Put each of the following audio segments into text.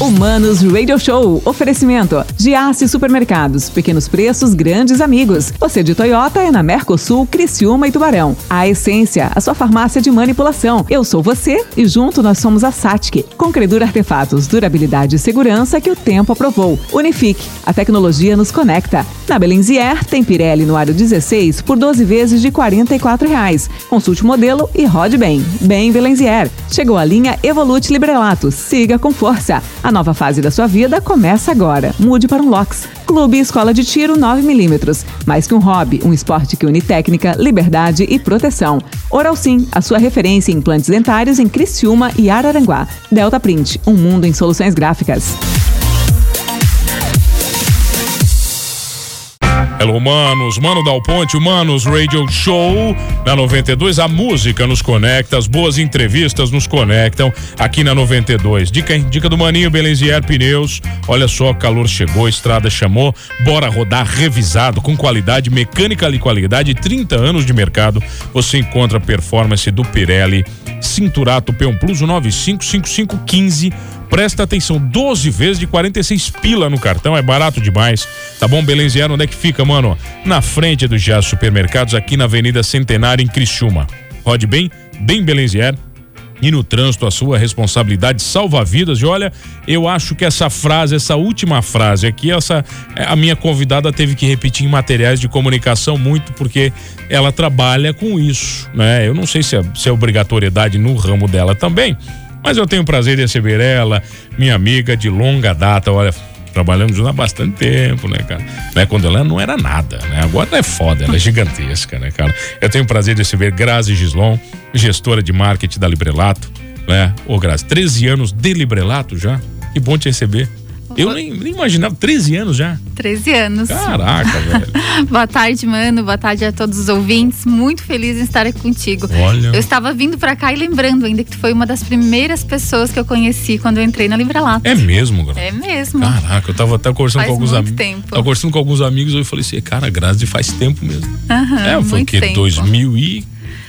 Humanos Radio Show. Oferecimento. Giasse Supermercados. Pequenos preços, grandes amigos. Você de Toyota é na Mercosul, Criciúma e Tubarão. A Essência, a sua farmácia de manipulação. Eu sou você e junto nós somos a Satic. Com Credura Artefatos, durabilidade e segurança que o tempo aprovou. Unifique. A tecnologia nos conecta. Na Belenzier, tem Pirelli no aro 16 por 12 vezes de 44 reais. Consulte o modelo e rode bem. Bem Belenzier. Chegou a linha Evolute Librelato. Siga com força. A nova fase da sua vida começa agora. Mude para um LOX. Clube Escola de Tiro 9mm. Mais que um hobby, um esporte que une técnica, liberdade e proteção. Oral Sim, a sua referência em implantes dentários em Criciúma e Araranguá. Delta Print, um mundo em soluções gráficas. Hello, Manos, Mano Dal Ponte, Manos Radio Show na 92. A música nos conecta, as boas entrevistas nos conectam aqui na 92. Dica, hein? Dica do Maninho Belenzier Pneus. Olha só, calor chegou, estrada chamou. Bora rodar revisado, com qualidade, mecânica e qualidade, 30 anos de mercado. Você encontra a performance do Pirelli, Cinturato P1 Plus 955515 Presta atenção, 12 vezes de 46 pila no cartão, é barato demais. Tá bom, Belenziano, onde é que fica, mano? Na frente do Jazz Supermercados, aqui na Avenida Centenária, em Criciúma. Rode bem, bem Belenzier. E no trânsito, a sua responsabilidade salva vidas. E olha, eu acho que essa frase, essa última frase aqui, essa a minha convidada teve que repetir em materiais de comunicação muito, porque ela trabalha com isso, né? Eu não sei se é, se é obrigatoriedade no ramo dela também, mas eu tenho o prazer de receber ela, minha amiga de longa data, olha, trabalhamos juntos há bastante tempo, né, cara? Né, quando ela não era nada, né? Agora ela é foda, ela é gigantesca, né, cara? Eu tenho o prazer de receber Grazi Gislon, gestora de marketing da Librelato, né? Ô, Grazi, 13 anos de Librelato já? Que bom te receber. Eu nem, nem, imaginava, 13 anos já. 13 anos. Caraca, velho. Boa tarde, mano. Boa tarde a todos os ouvintes. Muito feliz em estar aqui contigo. Olha. Eu estava vindo para cá e lembrando ainda que tu foi uma das primeiras pessoas que eu conheci quando eu entrei na Livrelato. É mesmo, Gra? É mesmo. Caraca, eu tava até conversando faz com alguns amigos. tempo. Tava conversando com alguns amigos e eu falei assim, cara, Grazi faz tempo mesmo. Uhum, é, foi o quê? tempo. 2000 e...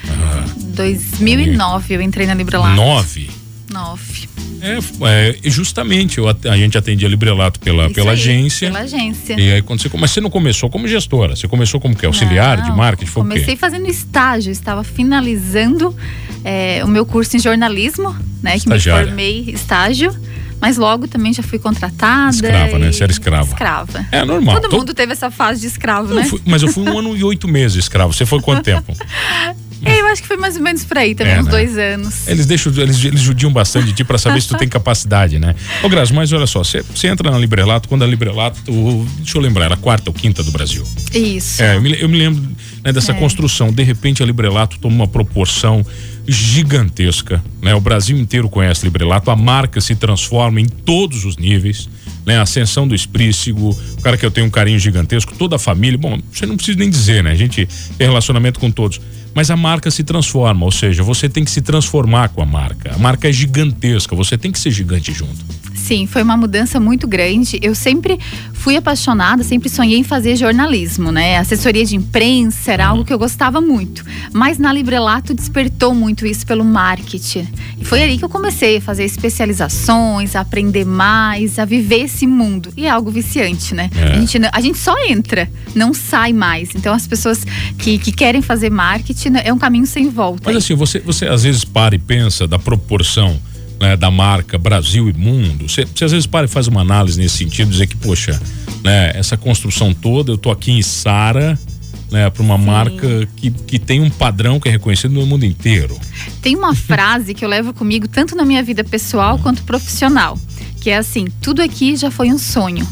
Ah, 2009 eu entrei na Livrelato. 9? 9. É, é, justamente, eu, a gente atendia Librelato pela, pela aí, agência. Pela agência. E aí quando você, mas você não começou como gestora, você começou como que? Auxiliar não, de marketing? Foi comecei fazendo estágio, estava finalizando é, o meu curso em jornalismo, né? Estagiária. Que me formei estágio. Mas logo também já fui contratada. Escrava, né? Você era escrava. Escrava. É normal. Todo, Todo... mundo teve essa fase de escravo, eu né? Fui, mas eu fui um ano e oito meses escravo. Você foi quanto tempo? Eu acho que foi mais ou menos por aí também, É, uns né? dois anos. Eles deixam, eles, eles judiam bastante de ti pra saber se tu tem capacidade, né? Ô, Grazi, mas olha só, você entra na Librelato, quando a Librelato, deixa eu lembrar, era a quarta ou quinta do Brasil. Isso. É, eu me, eu me lembro né, dessa É. construção. De repente, a Librelato toma uma proporção gigantesca. Né? O Brasil inteiro conhece Librelato. A marca se transforma em todos os níveis. Né? A ascensão do Esprícigo, o cara que eu tenho um carinho gigantesco, toda a família. Bom, você não precisa nem dizer, né? A gente tem relacionamento com todos. Mas a marca se transforma, ou seja, você tem que se transformar com a marca. A marca é gigantesca, você tem que ser gigante junto. Sim, foi uma mudança muito grande. Eu sempre fui apaixonada, sempre sonhei em fazer jornalismo, né? Assessoria de imprensa era algo que eu gostava muito. Mas na Librelato despertou muito isso pelo marketing. E foi ali que eu comecei a fazer especializações, a aprender mais, a viver esse mundo. E é algo viciante, né? É. A, gente, a gente só entra, não sai mais. Então as pessoas que, que querem fazer marketing é um caminho sem volta. Mas assim, você, você às vezes para e pensa da proporção né, da marca Brasil e mundo. Você, às vezes para e faz uma análise nesse sentido, dizer que, poxa, né, essa construção toda, eu tô aqui em Sara, né, para uma marca que, que tem um padrão que é reconhecido no mundo inteiro. Tem uma frase que eu levo comigo tanto na minha vida pessoal quanto profissional, que é assim: tudo aqui já foi um sonho.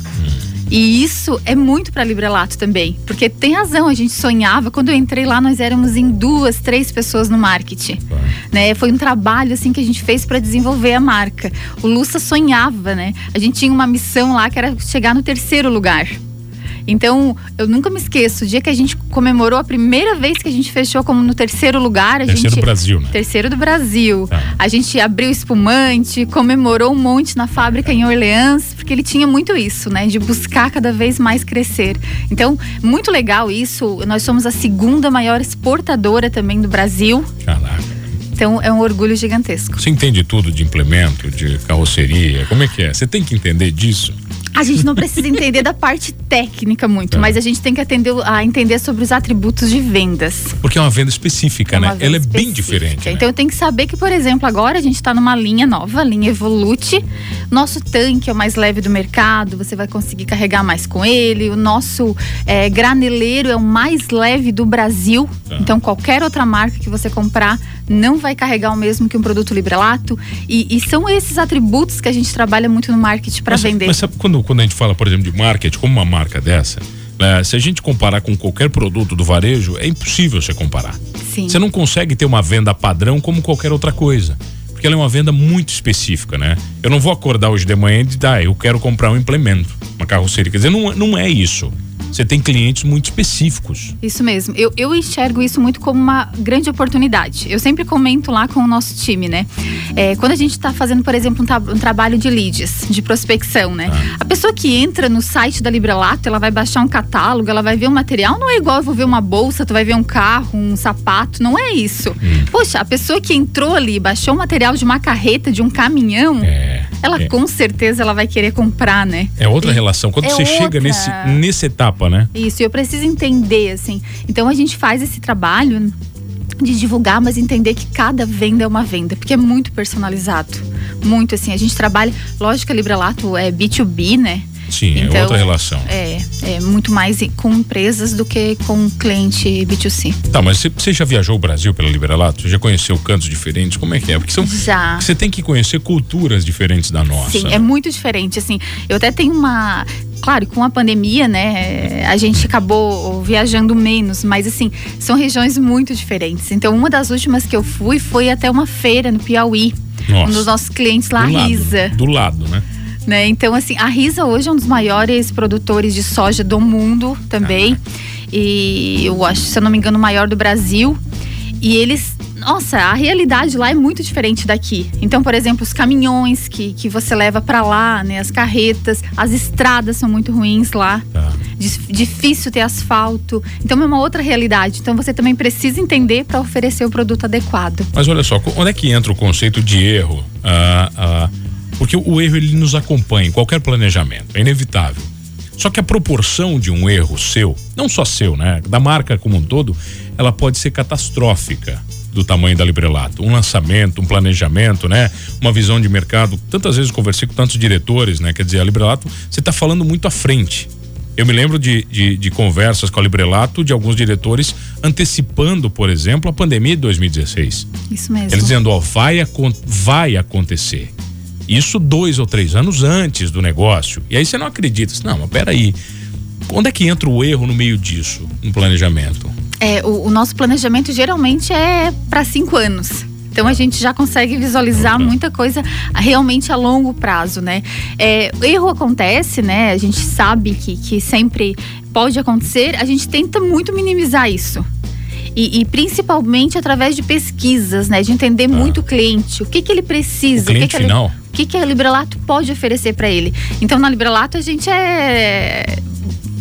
E isso é muito para Librelato também, porque tem razão, a gente sonhava. Quando eu entrei lá, nós éramos em duas, três pessoas no marketing. Né? Foi um trabalho assim que a gente fez para desenvolver a marca. O Luça sonhava, né? A gente tinha uma missão lá que era chegar no terceiro lugar. Então, eu nunca me esqueço, o dia que a gente comemorou a primeira vez que a gente fechou como no terceiro lugar, a Terceiro gente Brasil, né? Terceiro do Brasil. Tá. A gente abriu espumante, comemorou um monte na fábrica em Orleans, porque ele tinha muito isso, né? De buscar cada vez mais crescer. Então, muito legal isso. Nós somos a segunda maior exportadora também do Brasil. Caraca. Então é um orgulho gigantesco. Você entende tudo de implemento, de carroceria? Como é que é? Você tem que entender disso? A gente não precisa entender da parte técnica muito, é. mas a gente tem que atender, a entender sobre os atributos de vendas. Porque é uma venda específica, é né? Venda Ela é bem diferente. Né? Então eu tenho que saber que, por exemplo, agora a gente está numa linha nova, linha Evolute. Nosso tanque é o mais leve do mercado, você vai conseguir carregar mais com ele. O nosso é, graneleiro é o mais leve do Brasil. Tá. Então qualquer outra marca que você comprar não vai carregar o mesmo que um produto librelato. E, e são esses atributos que a gente trabalha muito no marketing para vender. Mas sabe quando, quando a gente fala, por exemplo, de marketing, como uma marca dessa, né, se a gente comparar com qualquer produto do varejo, é impossível você comparar. Sim. Você não consegue ter uma venda padrão como qualquer outra coisa. Porque ela é uma venda muito específica, né? Eu não vou acordar hoje de manhã e dizer, ah, eu quero comprar um implemento, uma carroceria. Quer dizer, não, não é isso. Você tem clientes muito específicos. Isso mesmo. Eu, eu enxergo isso muito como uma grande oportunidade. Eu sempre comento lá com o nosso time, né? É, quando a gente está fazendo, por exemplo, um, um, trabalho de leads, de prospecção, né? Ah. A pessoa que entra no site da Librelato, ela vai baixar um catálogo, ela vai ver um material, não é igual eu vou ver uma bolsa, tu vai ver um carro, um sapato, não é isso. Hum. Poxa, a pessoa que entrou ali, baixou o material de uma carreta, de um caminhão, é, ela é. com certeza ela vai querer comprar, né? É outra relação. Quando é você outra... chega nesse, nesse etapa né? Isso, eu preciso entender, assim. Então a gente faz esse trabalho de divulgar, mas entender que cada venda é uma venda, porque é muito personalizado. Muito assim, a gente trabalha, lógico que a Librelato é B2B, né? Sim, é então, é outra relação. É, é muito mais com empresas do que com cliente B2C. Tá, mas você já viajou o Brasil pela Liberalato? Já conheceu cantos diferentes? Como é que é? Porque são, já. Você tem que conhecer culturas diferentes da nossa. Sim, né? é muito diferente. Assim, eu até tenho uma claro, com a pandemia, né, a gente acabou viajando menos, mas assim, são regiões muito diferentes. Então, uma das últimas que eu fui foi até uma feira no Piauí. Nossa. Um dos nossos clientes lá, do a Risa. Lado, do lado, né? Né? Então, assim, a Risa hoje é um dos maiores produtores de soja do mundo também. Ah. E eu acho, se eu não me engano, o maior do Brasil. E eles nossa, a realidade lá é muito diferente daqui. Então, por exemplo, os caminhões que, que você leva para lá, né, as carretas, as estradas são muito ruins lá. Tá. Difícil ter asfalto. Então é uma outra realidade. Então você também precisa entender para oferecer o produto adequado. Mas olha só, onde é que entra o conceito de erro? Ah, ah, porque o erro ele nos acompanha em qualquer planejamento, é inevitável. Só que a proporção de um erro seu, não só seu, né, da marca como um todo, ela pode ser catastrófica do tamanho da Librelato. Um lançamento, um planejamento, né? Uma visão de mercado. Tantas vezes conversei com tantos diretores, né? Quer dizer, a Librelato, você está falando muito à frente. Eu me lembro de, de, de, conversas com a Librelato de alguns diretores antecipando, por exemplo, a pandemia de 2016. Isso mesmo. Eles dizendo, ó, vai, vai acontecer. Isso dois ou três anos antes do negócio. E aí você não acredita. Não, mas peraí. Onde é que entra o erro no meio disso, no planejamento? É, o, o nosso planejamento geralmente é para cinco anos. Então a gente já consegue visualizar uhum. muita coisa realmente a longo prazo, né? É, erro acontece, né? A gente sabe que, que sempre pode acontecer. A gente tenta muito minimizar isso. E, e, principalmente através de pesquisas, né? De entender ah. muito o cliente, o que, que ele precisa, o, cliente o que, que, final. o que, que a Librelato pode oferecer para ele. Então na Librelato a gente é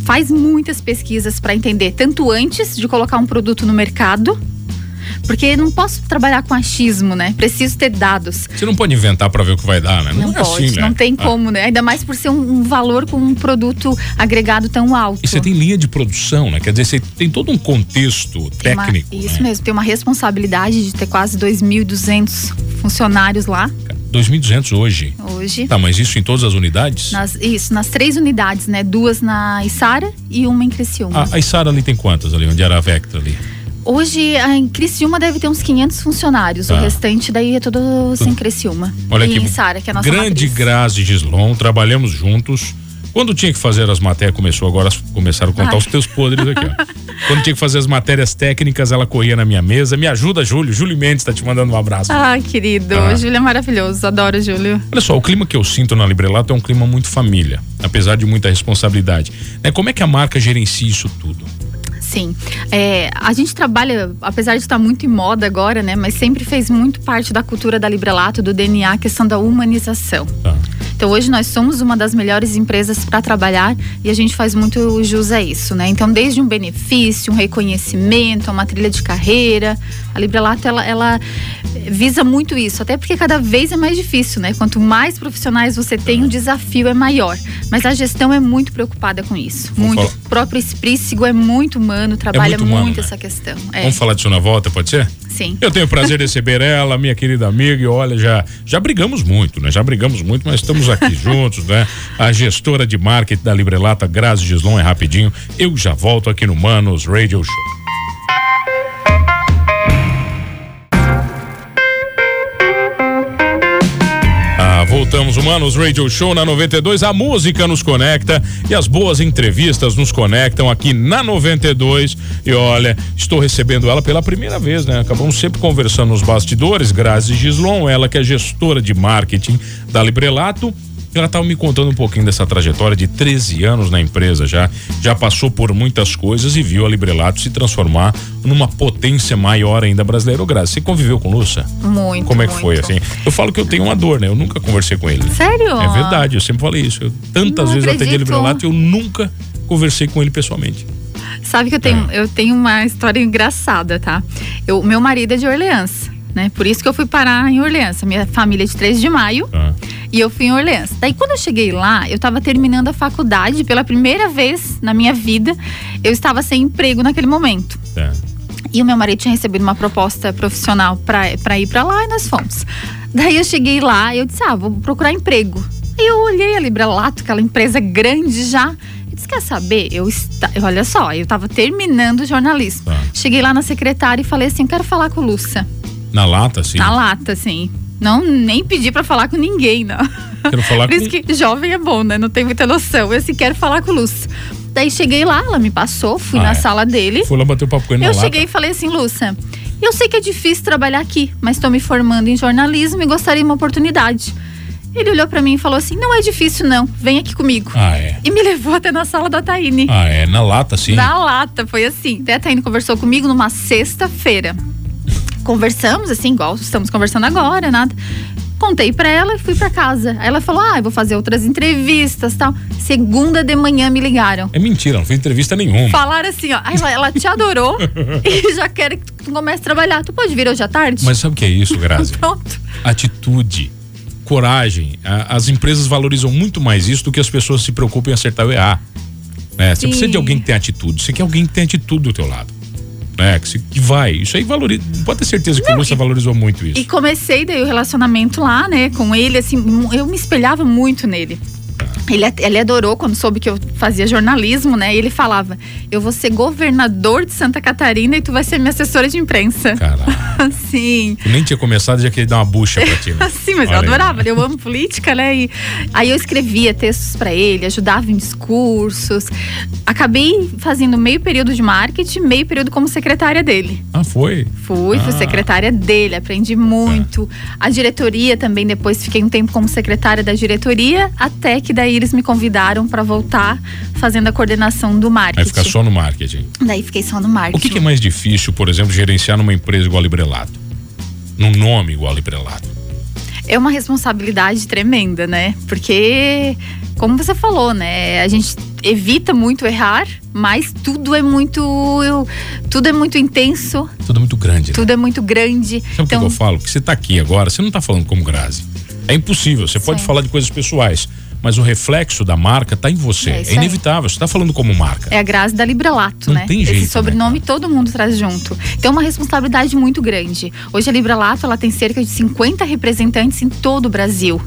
faz muitas pesquisas para entender, tanto antes de colocar um produto no mercado, porque não posso trabalhar com achismo, né? Preciso ter dados. Você não pode inventar para ver o que vai dar, né? Não, não é pode, assim, né? não tem ah. como, né? Ainda mais por ser um, um, valor com um produto agregado tão alto. E você tem linha de produção, né? Quer dizer, você tem todo um contexto tem técnico. Uma, isso né? mesmo, tem uma responsabilidade de ter quase 2.200 funcionários lá. 2.200 hoje. Hoje. Tá, mas isso em todas as unidades? Nas, isso, nas três unidades, né? Duas na Isara e uma em Criciúma. A, a Isara ali tem quantas ali, onde era a Vectra ali? Hoje, em Criciúma deve ter uns 500 funcionários. Tá. O restante daí é tudo sem Criciúma. Olha e aqui. Em Sara, que é a nossa Grande matriz. Grazi Gislon, trabalhamos juntos. Quando tinha que fazer as matérias, começou agora, começaram a contar Ai. os teus podres aqui, ó. Quando tinha que fazer as matérias técnicas, ela corria na minha mesa. Me ajuda, Júlio. Júlio Mendes tá te mandando um abraço. Ah, querido. Ah. Júlio é maravilhoso. Adoro Júlio. Olha só, o clima que eu sinto na Librelato é um clima muito família, apesar de muita responsabilidade. Né? Como é que a marca gerencia isso tudo? Sim. É, a gente trabalha, apesar de estar muito em moda agora, né? Mas sempre fez muito parte da cultura da Librelato, do DNA, a questão da humanização. Tá. Então hoje nós somos uma das melhores empresas para trabalhar e a gente faz muito jus a isso, né? Então desde um benefício, um reconhecimento, uma trilha de carreira, a Librelato ela, ela visa muito isso, até porque cada vez é mais difícil, né? Quanto mais profissionais você tem, o desafio é maior. Mas a gestão é muito preocupada com isso. Vamos muito. falar- O próprio Esprícigo é muito humano, trabalha muito humano, muito né? essa questão. É, Vamos falar disso na volta, pode ser? Sim. Eu tenho o prazer de receber ela, minha querida amiga, e olha, já, já brigamos muito, né? Já brigamos muito, mas estamos aqui juntos, né? A gestora de marketing da Librelata, Grazi Gislon, é rapidinho. Eu já volto aqui no Manos Radio Show. Voltamos, humanos, Radio Show na 92. A música nos conecta e as boas entrevistas nos conectam aqui na 92. E olha, estou recebendo ela pela primeira vez, né? Acabamos sempre conversando nos bastidores. Grazi Gislon, ela que é gestora de marketing da Librelato. Ela estava me contando um pouquinho dessa trajetória de 13 anos na empresa já. Já passou por muitas coisas e viu a Librelato se transformar numa potência maior ainda brasileira. Ô, Grazi, você conviveu com o Luça? Muito. Como é que foi, muito. assim? Eu falo que eu tenho uma dor, né? Eu nunca conversei com ele. Sério? É verdade, eu sempre falei isso. Eu, tantas Não vezes atendi acredito. Librelato e eu nunca conversei com ele pessoalmente. Sabe que eu tenho, É. eu tenho uma história engraçada, tá? Eu, meu marido é de Orleans, né? Por isso que eu fui parar em Orleans. Minha família é de 3 de maio Tá? e eu fui em Orleans. Daí quando eu cheguei lá, eu tava terminando a faculdade pela primeira vez na minha vida. Eu estava sem emprego naquele momento. Tá. E o meu marido tinha recebido uma proposta profissional pra ir pra lá e nós fomos. Daí eu cheguei lá e eu disse: Ah, vou procurar emprego. Aí eu olhei a Librelato, aquela empresa grande já. Disse: Quer saber? Eu esta... Olha só, eu tava terminando jornalismo. Tá. Cheguei lá na secretária e falei assim: Quero falar com o Lúcia. Na lata, assim. Na lata, assim. Não, nem pedi pra falar com ninguém, não. Quero falar Por isso com. que jovem é bom, né? Não tem muita noção. Eu quero falar com o Lúcia. Daí cheguei lá, ela me passou, fui Ah, na é. sala dele. Fui lá bater o papo com ele Eu cheguei e lata. falei assim, Lúcia, eu sei que é difícil trabalhar aqui, mas estou me formando em jornalismo e gostaria de uma oportunidade. Ele olhou pra mim e falou assim: não é difícil, não, vem aqui comigo. Ah, é. E me levou até na sala da Taine. Ah, é. Na lata, sim. Na lata, foi assim. Até a Taine conversou comigo numa sexta-feira. Conversamos, assim, igual estamos conversando agora, nada. Contei pra ela e fui pra casa. Aí ela falou: ah, eu vou fazer outras entrevistas tal. Segunda de manhã me ligaram. É mentira, não fez entrevista nenhuma. Falaram assim, ó, "Ai, ela, ela te adorou e já quer que tu comece a trabalhar. Tu pode vir hoje à tarde? Mas sabe o que é isso, Grazi? Pronto. Atitude, coragem. As empresas valorizam muito mais isso do que as pessoas se preocupem em acertar ou errar. Né? Você precisa de alguém que tem atitude. Você quer alguém que tem atitude do teu lado. Né? Que, se- que vai. Isso aí valoriza. Pode ter certeza que o Lúcia valorizou muito isso. E comecei daí o relacionamento lá, né, com ele, assim, eu me espelhava muito nele. Ele, ele adorou quando soube que eu fazia jornalismo, né? E ele falava: Eu vou ser governador de Santa Catarina e tu vai ser minha assessora de imprensa. Caralho. Sim. Tu nem tinha começado, já queria dar uma bucha pra ti, né? Sim, mas eu Olha aí. adorava, eu amo política, né? E aí eu escrevia textos pra ele, ajudava em discursos. Acabei fazendo meio período de marketing, meio período como secretária dele. Ah, foi? Fui, fui Ah. secretária dele, aprendi muito. A diretoria também, depois fiquei um tempo como secretária da diretoria, até que daí eles me convidaram pra voltar fazendo a coordenação do Aí marketing. fica só no marketing. Daí fiquei só no marketing. O que, que é mais difícil, por exemplo, gerenciar numa empresa igual a Librelato? Num nome igual a Librelato? É uma responsabilidade tremenda, né? Porque, como você falou, né? A gente evita muito errar, mas tudo é muito. Tudo é muito intenso, Tudo muito grande, né? tudo é muito grande. Sabe o então, que eu falo? Que você tá aqui agora, você não tá falando como Grazi. É impossível. Você pode Sim. falar de coisas pessoais, mas o reflexo da marca tá em você. É É, inevitável. Você tá falando como marca. É a Grazi da Librelato, Não né? tem jeito, Esse sobrenome né, todo mundo traz junto. Então é uma responsabilidade muito grande. Hoje a Librelato ela tem cerca de 50 representantes em todo o Brasil.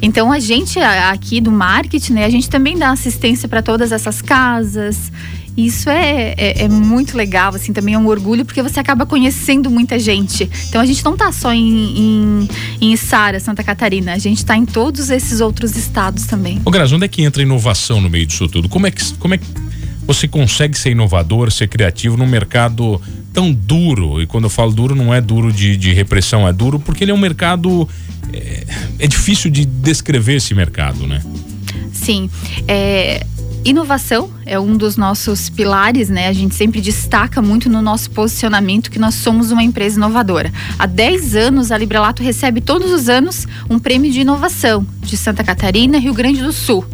Então a gente aqui do marketing, né, a gente também dá assistência para todas essas casas. Isso é, é, é muito legal, assim, também é um orgulho, porque você acaba conhecendo muita gente. Então a gente não tá só em, em, em Içara, Santa Catarina, a gente tá em todos esses outros estados também. Ô, Grazi, onde é que entra a inovação no meio disso tudo? Como é que, como é que você consegue ser inovador, ser criativo num mercado tão duro? E quando eu falo duro, não é duro de, de repressão, é duro porque ele é um mercado. É, é difícil de descrever esse mercado, né? Sim. É, Inovação é um dos nossos pilares, né? A gente sempre destaca muito no nosso posicionamento que nós somos uma empresa inovadora. Há 10 anos, a Librelato recebe todos os anos um prêmio de inovação de Santa Catarina Rio Grande do Sul,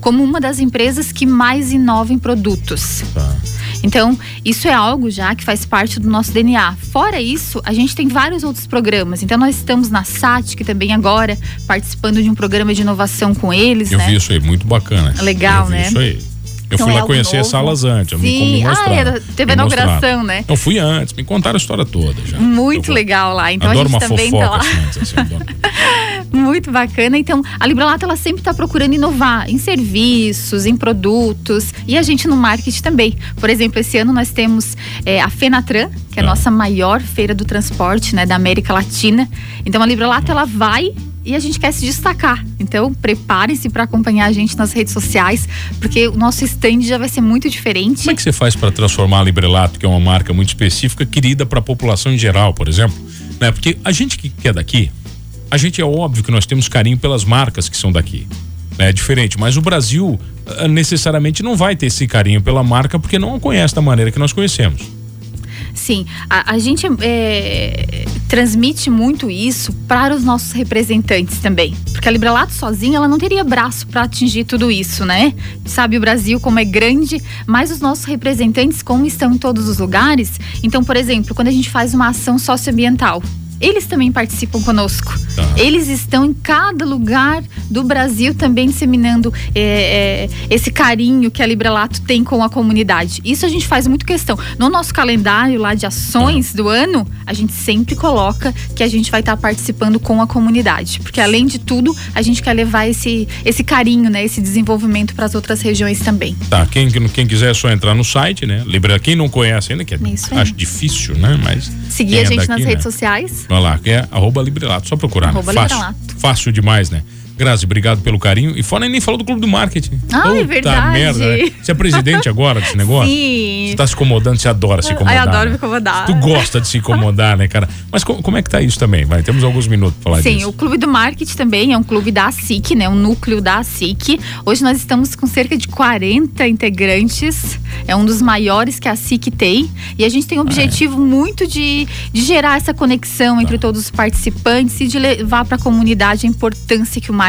como uma das empresas que mais inova em produtos. Tá. Então, isso é algo já que faz parte do nosso DNA. Fora isso, a gente tem vários outros programas. Então, nós estamos na SAT, que também agora participando de um programa de inovação com eles. Eu né? vi isso aí, muito bacana. Legal, né? Isso aí. Eu então fui lá é conhecer novo. salas antes. Sim, me ah, era, teve a inauguração, né? Eu fui antes, me contaram a história toda já. Muito legal lá. Então adoro a gente uma também fofoca, tá lá. Assim, assim, Muito bacana. Então, a Libralato ela sempre está procurando inovar em serviços, em produtos e a gente no marketing também. Por exemplo, esse ano nós temos é, a Fenatran, que é a ah. nossa maior feira do transporte, né, da América Latina. Então, a Libralato ela vai e a gente quer se destacar. Então, preparem-se para acompanhar a gente nas redes sociais, porque o nosso stand já vai ser muito diferente. Como é que você faz para transformar a Librelato, que é uma marca muito específica, querida para a população em geral, por exemplo? Né? Porque a gente que é daqui, a gente é óbvio que nós temos carinho pelas marcas que são daqui. Né? É diferente, mas o Brasil ah, necessariamente não vai ter esse carinho pela marca porque não a conhece da maneira que nós conhecemos. Sim, a, a gente é, transmite muito isso para os nossos representantes também. Porque a Librelato sozinha, ela não teria braço para atingir tudo isso, né? Sabe o Brasil como é grande, mas os nossos representantes, como estão em todos os lugares. Então, por exemplo, quando a gente faz uma ação socioambiental, eles também participam conosco. Tá. Eles estão em cada lugar do Brasil também disseminando é, é, esse carinho que a Librelato tem com a comunidade. Isso a gente faz muito questão. No nosso calendário lá de ações do ano, a gente sempre coloca que a gente vai estar tá participando com a comunidade. Porque além de tudo, a gente quer levar esse, esse carinho, né, esse desenvolvimento para as outras regiões também. Tá, quem, quem quiser é só entrar no site, né? Libra, quem não conhece ainda, que é, acho difícil, né? Mas. Seguir a gente daqui, nas redes né? sociais. Vai lá, que é arroba Librelato. Só procurar. Arroba né? Fácil, fácil demais, né? Grazi, obrigado pelo carinho. E fora nem falou do clube do marketing. Ah, é verdade. merda. Né? Você é presidente agora desse negócio? Sim. Você tá se incomodando, você adora se incomodar. Ai, adoro né? me incomodar. Tu gosta de se incomodar, né, cara? Mas como, como é que tá isso também? Vai, temos alguns minutos pra falar Sim, disso. Sim, o clube do marketing também é um clube da ASIC, né? Um núcleo da ASIC. Hoje nós estamos com cerca de 40 integrantes. É um dos maiores que a ASIC tem. E a gente tem o objetivo ah, é. muito de, de gerar essa conexão entre tá. todos os participantes e de levar para a comunidade a importância que o marketing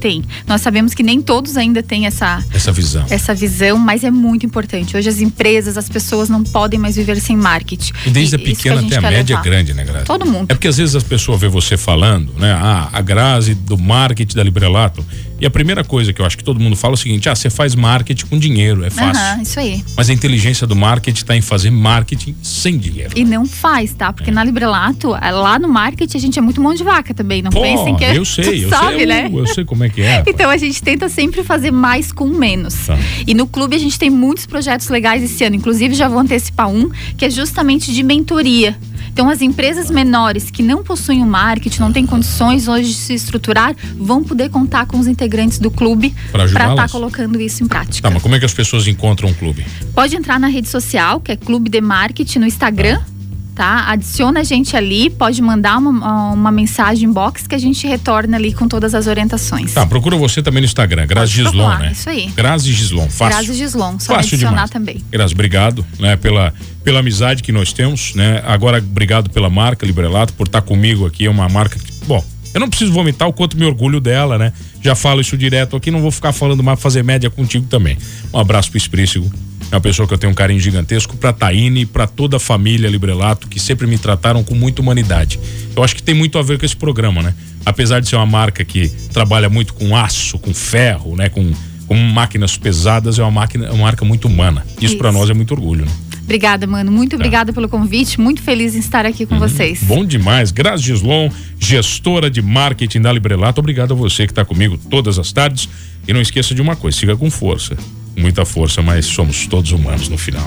tem. Nós sabemos que nem todos ainda têm essa, essa visão. Essa visão, mas é muito importante. Hoje as empresas, as pessoas não podem mais viver sem marketing. E desde e, a pequena a até a média é levar. é grande, né, Grazi? Todo mundo. É porque às vezes as pessoas vê você falando, né? Ah, a Grazi do marketing da Librelato. E a primeira coisa que eu acho que todo mundo fala é o seguinte: ah, você faz marketing com dinheiro, é fácil. Uhum, isso aí. Mas a inteligência do marketing está em fazer marketing sem dinheiro. E não faz, tá? Porque é. na Librelato, é, lá no marketing, a gente é muito mão de vaca também. Não Pô, pensem que é. Eu sei, eu sabe, sei. Né? Eu, eu sei como é que é. então a gente tenta sempre fazer mais com menos. Tá. E no clube a gente tem muitos projetos legais esse ano. Inclusive, já vou antecipar um, que é justamente de mentoria. Então, as empresas menores que não possuem o marketing, não têm condições hoje de se estruturar, vão poder contar com os integrantes do clube para estar tá colocando isso em prática. Tá, mas como é que as pessoas encontram o clube? Pode entrar na rede social, que é Clube de Marketing no Instagram. Ah tá? Adiciona a gente ali, pode mandar uma, uma mensagem box que a gente retorna ali com todas as orientações. Tá, procura você também no Instagram, Grazi Gislon, né? Isso aí. Grazi Gislon, fácil. Grazi Gislon, só fácil adicionar demais. também. Grazi, obrigado, né, pela pela amizade que nós temos, né? Agora obrigado pela marca Librelato por estar comigo aqui, é uma marca que, eu não preciso vomitar o quanto me orgulho dela, né? Já falo isso direto aqui, não vou ficar falando mais, fazer média contigo também. Um abraço pro Esprícigo, é uma pessoa que eu tenho um carinho gigantesco para Taine e para toda a família Librelato que sempre me trataram com muita humanidade. Eu acho que tem muito a ver com esse programa, né? Apesar de ser uma marca que trabalha muito com aço, com ferro, né, com, com máquinas pesadas, é uma máquina, uma marca muito humana. Isso, Isso. para nós é muito orgulho, né? Obrigada, mano. Muito tá. obrigada pelo convite. Muito feliz em estar aqui com uhum. vocês. Bom demais. Grazi Gislon, gestora de marketing da Librelato. Obrigado a você que está comigo todas as tardes. E não esqueça de uma coisa: siga com força muita força, mas somos todos humanos no final.